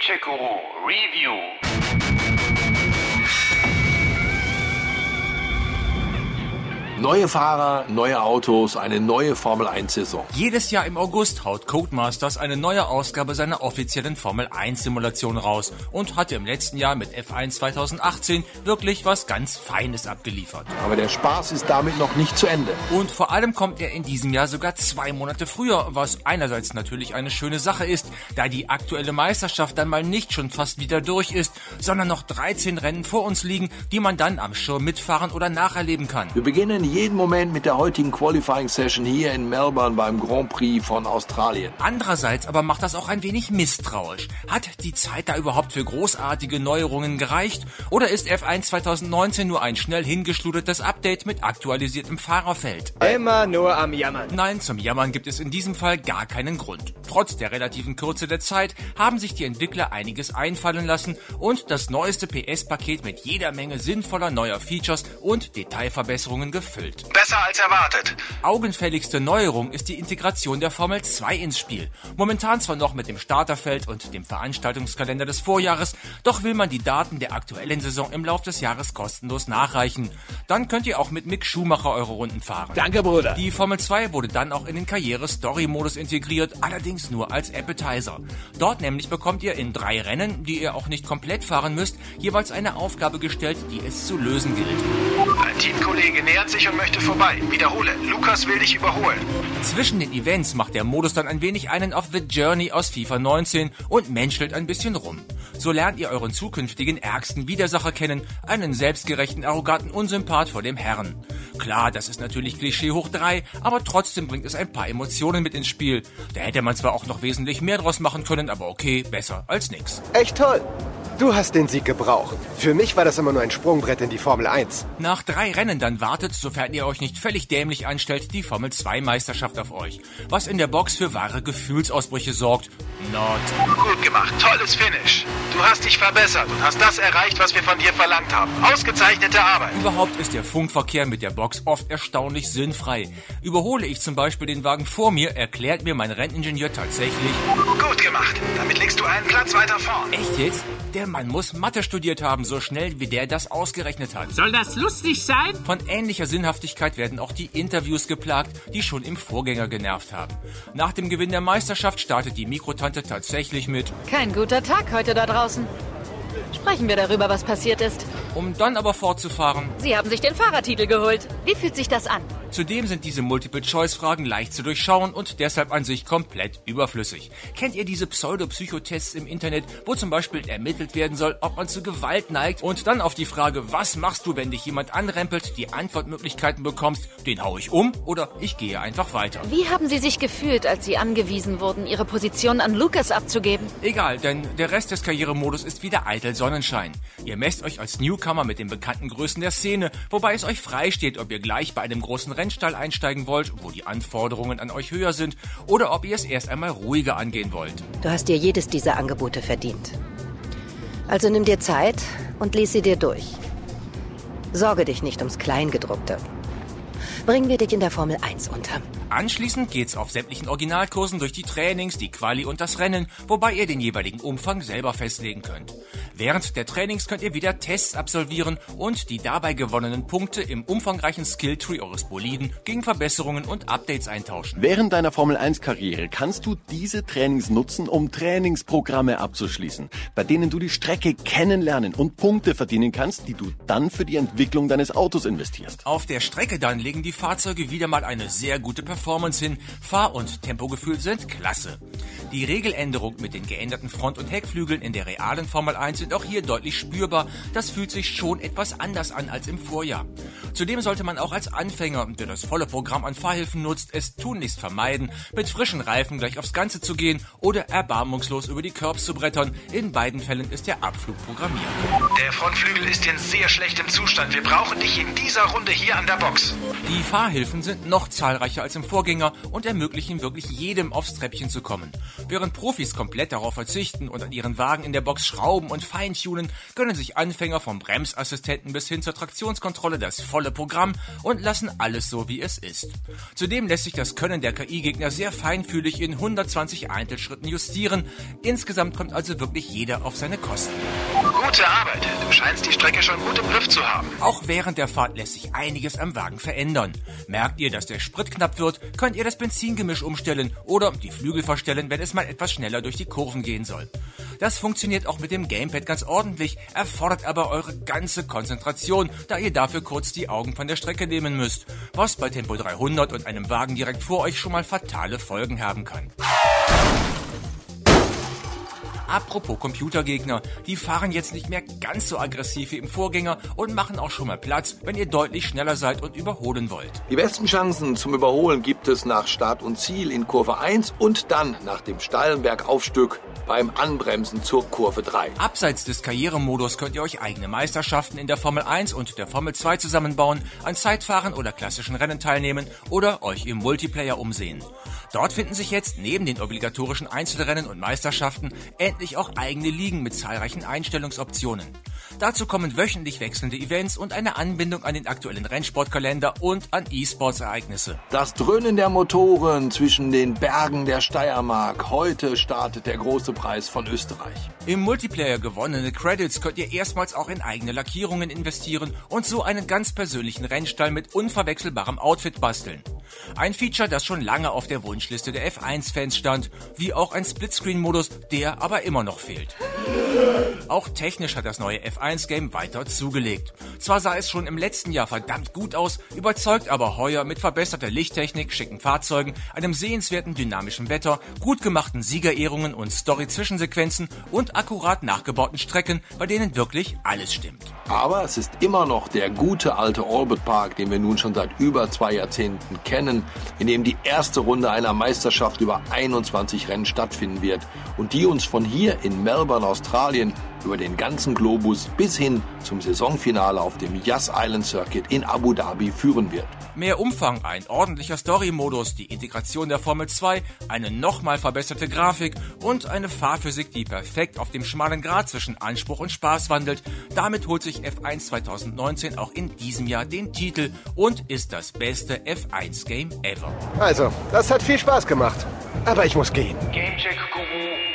Manchego Review. Neue Fahrer, neue Autos, eine neue Formel 1-Saison. Jedes Jahr im August haut Codemasters eine neue Ausgabe seiner offiziellen Formel 1 Simulation raus und hatte im letzten Jahr mit F1 2018 wirklich was ganz Feines abgeliefert. Aber der Spaß ist damit noch nicht zu Ende. Und vor allem kommt er in diesem Jahr sogar zwei Monate früher, was einerseits natürlich eine schöne Sache ist, da die aktuelle Meisterschaft dann mal nicht schon fast wieder durch ist, sondern noch 13 Rennen vor uns liegen, die man dann am Schirm mitfahren oder nacherleben kann. Wir beginnen jeden Moment mit der heutigen Qualifying Session hier in Melbourne beim Grand Prix von Australien. Andererseits aber macht das auch ein wenig misstrauisch. Hat die Zeit da überhaupt für großartige Neuerungen gereicht? Oder ist F1 2019 nur ein schnell hingeschludertes Update mit aktualisiertem Fahrerfeld? Immer nur am Jammern. Nein, zum Jammern gibt es in diesem Fall gar keinen Grund. Trotz der relativen Kürze der Zeit haben sich die Entwickler einiges einfallen lassen und das neueste PS-Paket mit jeder Menge sinnvoller neuer Features und Detailverbesserungen gefüllt erfüllt. Besser als erwartet. Augenfälligste Neuerung ist die Integration der Formel 2 ins Spiel. Momentan zwar noch mit dem Starterfeld und dem Veranstaltungskalender des Vorjahres, doch will man die Daten der aktuellen Saison im Laufe des Jahres kostenlos nachreichen. Dann könnt ihr auch mit Mick Schumacher eure Runden fahren. Danke, Bruder. Die Formel 2 wurde dann auch in den Karriere-Story-Modus integriert, allerdings nur als Appetizer. Dort nämlich bekommt ihr in drei Rennen, die ihr auch nicht komplett fahren müsst, jeweils eine Aufgabe gestellt, die es zu lösen gilt. Ein Teamkollege nähert sich und möchte vorbei. Wiederhole, Lukas will dich überholen. Zwischen den Events macht der Modus dann ein wenig einen auf The Journey aus FIFA 19 und menschelt ein bisschen rum. So lernt ihr euren zukünftigen ärgsten Widersacher kennen, einen selbstgerechten, arroganten Unsympath vor dem Herrn. Klar, das ist natürlich Klischee hoch drei, aber trotzdem bringt es ein paar Emotionen mit ins Spiel. Da hätte man zwar auch noch wesentlich mehr draus machen können, aber okay, besser als nix. Echt toll. Du hast den Sieg gebraucht. Für mich war das immer nur ein Sprungbrett in die Formel 1. Nach drei Rennen dann wartet, sofern ihr euch nicht völlig dämlich anstellt, die Formel 2 Meisterschaft auf euch. Was in der Box für wahre Gefühlsausbrüche sorgt. Not. Gut gemacht, tolles Finish. Du hast dich verbessert und hast das erreicht, was wir von dir verlangt haben. Ausgezeichnete Arbeit. Überhaupt ist der Funkverkehr mit der Box oft erstaunlich sinnfrei. Überhole ich zum Beispiel den Wagen vor mir, erklärt mir mein Renningenieur tatsächlich. Gut gemacht. Damit liegst du einen Platz weiter vorn. Echt jetzt? Der Mann muss Mathe studiert haben, so schnell wie der das ausgerechnet hat. Soll das lustig sein? Von ähnlicher Sinnhaftigkeit werden auch die Interviews geplagt, die schon im Vorgänger genervt haben. Nach dem Gewinn der Meisterschaft startet die Mikrotante tatsächlich mit, Kein guter Tag heute da draußen. Sprechen wir darüber, was passiert ist. Um dann aber fortzufahren. Sie haben sich den Fahrertitel geholt. Wie fühlt sich das an? Zudem sind diese Multiple-Choice-Fragen leicht zu durchschauen und deshalb an sich komplett überflüssig. Kennt ihr diese Pseudo-Psychotests im Internet, wo zum Beispiel ermittelt werden soll, ob man zu Gewalt neigt und dann auf die Frage, was machst du, wenn dich jemand anrempelt, die Antwortmöglichkeiten bekommst, den hau ich um oder ich gehe einfach weiter. Wie haben Sie sich gefühlt, als Sie angewiesen wurden, Ihre Position an Lucas abzugeben? Egal, denn der Rest des Karrieremodus ist wieder eitel Sonnenschein. Ihr messt euch als Newcomer mit den bekannten Größen der Szene, wobei es euch frei steht, ob ihr gleich bei einem großen Rennstall einsteigen wollt, wo die Anforderungen an euch höher sind, oder ob ihr es erst einmal ruhiger angehen wollt. Du hast dir jedes dieser Angebote verdient. Also nimm dir Zeit und lies sie dir durch. Sorge dich nicht ums Kleingedruckte. Bringen wir dich in der Formel 1 unter. Anschließend geht's auf sämtlichen Originalkursen durch die Trainings, die Quali und das Rennen, wobei ihr den jeweiligen Umfang selber festlegen könnt. Während der Trainings könnt ihr wieder Tests absolvieren und die dabei gewonnenen Punkte im umfangreichen Skilltree eures Boliden gegen Verbesserungen und Updates eintauschen. Während deiner Formel 1 Karriere kannst du diese Trainings nutzen, um Trainingsprogramme abzuschließen, bei denen du die Strecke kennenlernen und Punkte verdienen kannst, die du dann für die Entwicklung deines Autos investierst. Auf der Strecke dann legen die Fahrzeuge wieder mal eine sehr gute Performance hin. Fahr- und Tempogefühl sind klasse. Die Regeländerung mit den geänderten Front- und Heckflügeln in der realen Formel 1 sind auch hier deutlich spürbar. Das fühlt sich schon etwas anders an als im Vorjahr. Zudem sollte man auch als Anfänger, der das volle Programm an Fahrhilfen nutzt, es tunlichst vermeiden, mit frischen Reifen gleich aufs Ganze zu gehen oder erbarmungslos über die Curbs zu brettern. In beiden Fällen ist der Abflug programmiert. Der Frontflügel ist in sehr schlechtem Zustand. Wir brauchen dich in dieser Runde hier an der Box. Die Fahrhilfen sind noch zahlreicher als im Vorgänger und ermöglichen wirklich jedem aufs Treppchen zu kommen. Während Profis komplett darauf verzichten und an ihren Wagen in der Box schrauben und feintunen, können sich Anfänger vom Bremsassistenten bis hin zur Traktionskontrolle das volle Programm und lassen alles so, wie es ist. Zudem lässt sich das Können der KI-Gegner sehr feinfühlig in 120 Einzelschritten justieren. Insgesamt kommt also wirklich jeder auf seine Kosten. Gute Arbeit. Du scheinst die Strecke schon gut im Griff zu haben. Auch während der Fahrt lässt sich einiges am Wagen verändern. Merkt ihr, dass der Sprit knapp wird, könnt ihr das Benzingemisch umstellen oder die Flügel verstellen, wenn es mal etwas schneller durch die Kurven gehen soll. Das funktioniert auch mit dem Gamepad ganz ordentlich, erfordert aber eure ganze Konzentration, da ihr dafür kurz die Augen von der Strecke nehmen müsst, was bei Tempo 300 und einem Wagen direkt vor euch schon mal fatale Folgen haben kann. Apropos Computergegner, die fahren jetzt nicht mehr ganz so aggressiv wie im Vorgänger und machen auch schon mal Platz, wenn ihr deutlich schneller seid und überholen wollt. Die besten Chancen zum Überholen gibt es nach Start und Ziel in Kurve 1 und dann nach dem steilen Bergaufstück beim Anbremsen zur Kurve 3. Abseits des Karrieremodus könnt ihr euch eigene Meisterschaften in der Formel 1 und der Formel 2 zusammenbauen, an Zeitfahren oder klassischen Rennen teilnehmen oder euch im Multiplayer umsehen. Dort finden sich jetzt neben den obligatorischen Einzelrennen und Meisterschaften endlich auch eigene Ligen mit zahlreichen Einstellungsoptionen. Dazu kommen wöchentlich wechselnde Events und eine Anbindung an den aktuellen Rennsportkalender und an E-Sports-Ereignisse. Das Dröhnen der Motoren zwischen den Bergen der Steiermark. Heute startet der große Preis von Österreich. Im Multiplayer gewonnene Credits könnt ihr erstmals auch in eigene Lackierungen investieren und so einen ganz persönlichen Rennstall mit unverwechselbarem Outfit basteln. Ein Feature, das schon lange auf der Wunschliste der F1-Fans stand, wie auch ein Splitscreen-Modus, der aber immer noch fehlt. Auch technisch hat das neue F1-Game weiter zugelegt. Zwar sah es schon im letzten Jahr verdammt gut aus, überzeugt aber heuer mit verbesserter Lichttechnik, schicken Fahrzeugen, einem sehenswerten dynamischen Wetter, gut gemachten Siegerehrungen und Story-Zwischensequenzen und akkurat nachgebauten Strecken, bei denen wirklich alles stimmt. Aber es ist immer noch der gute alte Orbit Park, den wir nun schon seit über zwei Jahrzehnten kennen, in dem die erste Runde einer Meisterschaft über 21 Rennen stattfinden wird und die uns von hier in Melbourne, Australien, über den ganzen Globus bis hin zum Saisonfinale auf dem Yas Island Circuit in Abu Dhabi führen wird. Mehr Umfang, ein ordentlicher Story-Modus, die Integration der Formel 2, eine nochmal verbesserte Grafik und eine Fahrphysik, die perfekt auf dem schmalen Grat zwischen Anspruch und Spaß wandelt. Damit holt sich F1 2019 auch in diesem Jahr den Titel und ist das beste F1-Game ever. Also, das hat viel Spaß gemacht. Aber ich muss gehen. Gamecheck Guru